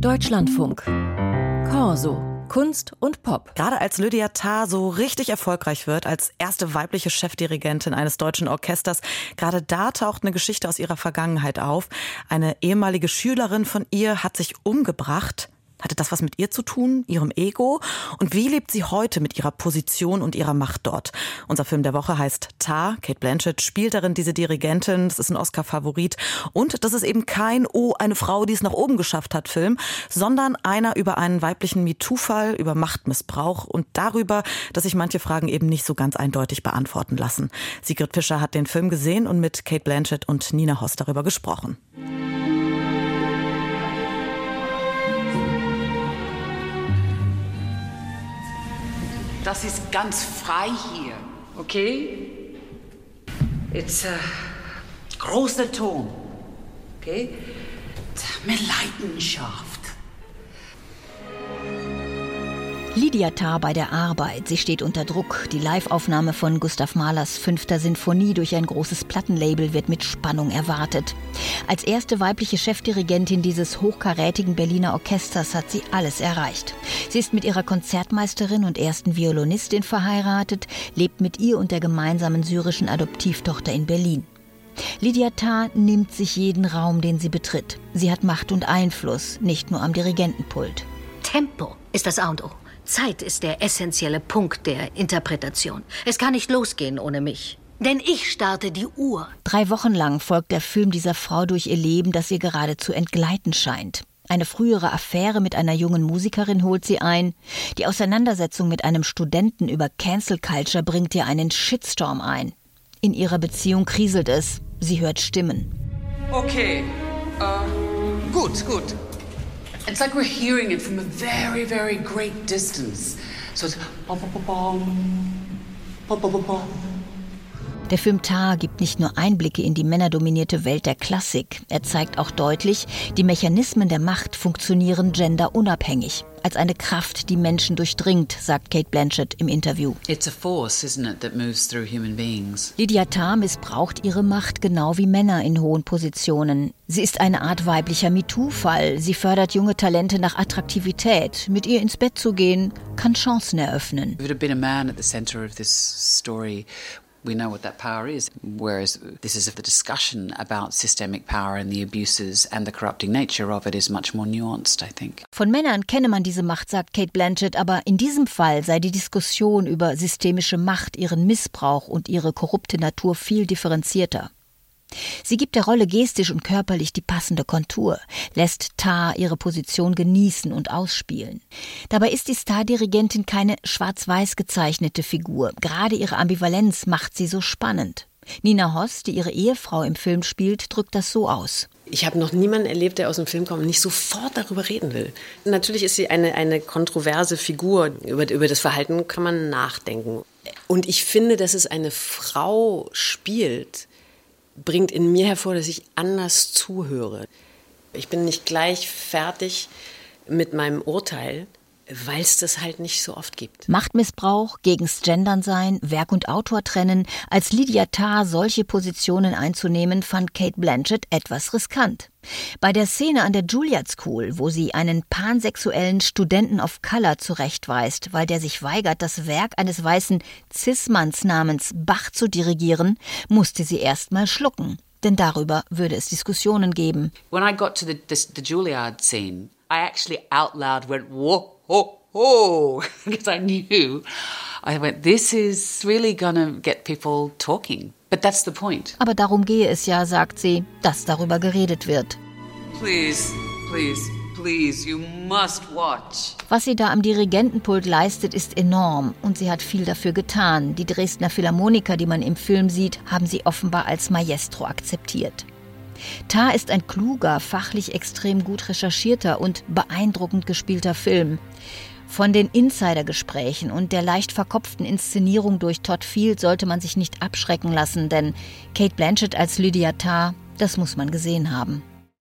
Deutschlandfunk. Corso. Kunst und Pop. Gerade als Lydia Tarr so richtig erfolgreich wird, als erste weibliche Chefdirigentin eines deutschen Orchesters, gerade da taucht eine Geschichte aus ihrer Vergangenheit auf. Eine ehemalige Schülerin von ihr hat sich umgebracht. Hatte das was mit ihr zu tun, ihrem Ego? Und wie lebt sie heute mit ihrer Position und ihrer Macht dort? Unser Film der Woche heißt Tar. Kate Blanchett spielt darin diese Dirigentin. Das ist ein Oscar-Favorit. Und das ist eben kein Oh, eine Frau, die es nach oben geschafft hat Film, sondern einer über einen weiblichen MeToo-Fall, über Machtmissbrauch und darüber, dass sich manche Fragen eben nicht so ganz eindeutig beantworten lassen. Sigrid Fischer hat den Film gesehen und mit Kate Blanchett und Nina Hoss darüber gesprochen. Das ist ganz frei hier, okay? It's a großer Ton, okay? Mit Leidenschaft. Lydia Tarr bei der Arbeit. Sie steht unter Druck. Die Liveaufnahme von Gustav Mahlers fünfter Sinfonie durch ein großes Plattenlabel wird mit Spannung erwartet. Als erste weibliche Chefdirigentin dieses hochkarätigen Berliner Orchesters hat sie alles erreicht. Sie ist mit ihrer Konzertmeisterin und ersten Violinistin verheiratet, lebt mit ihr und der gemeinsamen syrischen Adoptivtochter in Berlin. Lydia Tarr nimmt sich jeden Raum, den sie betritt. Sie hat Macht und Einfluss, nicht nur am Dirigentenpult. Tempo ist das A und O. Zeit ist der essentielle Punkt der Interpretation. Es kann nicht losgehen ohne mich. Denn ich starte die Uhr. Drei Wochen lang folgt der Film dieser Frau durch ihr Leben, das ihr geradezu entgleiten scheint. Eine frühere Affäre mit einer jungen Musikerin holt sie ein. Die Auseinandersetzung mit einem Studenten über Cancel Culture bringt ihr einen Shitstorm ein. In ihrer Beziehung kriselt es. Sie hört Stimmen. Okay, uh, gut, gut. It's like we're hearing it from a very, very great distance. So it's bom, bom, bom, bom, bom, bom, bom. Der Film Tar gibt nicht nur Einblicke in die männerdominierte Welt der Klassik, er zeigt auch deutlich, die Mechanismen der Macht funktionieren genderunabhängig als eine Kraft, die Menschen durchdringt, sagt Kate Blanchett im Interview. It's a force, isn't it, that moves through human beings. Lydia Tarr missbraucht ihre Macht genau wie Männer in hohen Positionen. Sie ist eine Art weiblicher MeToo-Fall. Sie fördert junge Talente nach Attraktivität. Mit ihr ins Bett zu gehen, kann Chancen eröffnen. Story, we know what that power is. Whereas this is the discussion about systemic power and the abuses and the corrupting nature of it is much more nuanced, I think. Von Männern kenne man diese Macht, sagt Kate Blanchett, aber in diesem Fall sei die Diskussion über systemische Macht, ihren Missbrauch und ihre korrupte Natur viel differenzierter. Sie gibt der Rolle gestisch und körperlich die passende Kontur, lässt Tar ihre Position genießen und ausspielen. Dabei ist die Stardirigentin keine schwarz-weiß gezeichnete Figur. Gerade ihre Ambivalenz macht sie so spannend. Nina Hoss, die ihre Ehefrau im Film spielt, drückt das so aus. Ich habe noch niemanden erlebt, der aus dem Film kommt und nicht sofort darüber reden will. Natürlich ist sie eine, eine kontroverse Figur. Über, über das Verhalten kann man nachdenken. Und ich finde, dass es eine Frau spielt, bringt in mir hervor, dass ich anders zuhöre. Ich bin nicht gleich fertig mit meinem Urteil, weil es das halt nicht so oft gibt. Machtmissbrauch, gegens Gendern sein, Werk und Autor trennen. Als Lydia Tarr solche Positionen einzunehmen, fand Kate Blanchett etwas riskant. Bei der Szene an der Juilliard School, wo sie einen pansexuellen Studenten of Color zurechtweist, weil der sich weigert, das Werk eines weißen Cis-Manns namens Bach zu dirigieren, musste sie erst mal schlucken. Denn darüber würde es Diskussionen geben. When I got to the, the, the Juilliard scene, I actually out loud went, whoa, ho, ho, because I knew. I went, this is really gonna get people talking. But that's the point. Aber darum gehe es ja, sagt sie, dass darüber geredet wird. Please, please, please, you must watch. Was sie da am Dirigentenpult leistet, ist enorm und sie hat viel dafür getan. Die Dresdner Philharmoniker, die man im Film sieht, haben sie offenbar als Maestro akzeptiert. Tar ist ein kluger, fachlich extrem gut recherchierter und beeindruckend gespielter Film. Von den Insidergesprächen und der leicht verkopften Inszenierung durch Todd Field sollte man sich nicht abschrecken lassen, denn Kate Blanchett als Lydia Tarr, das muss man gesehen haben.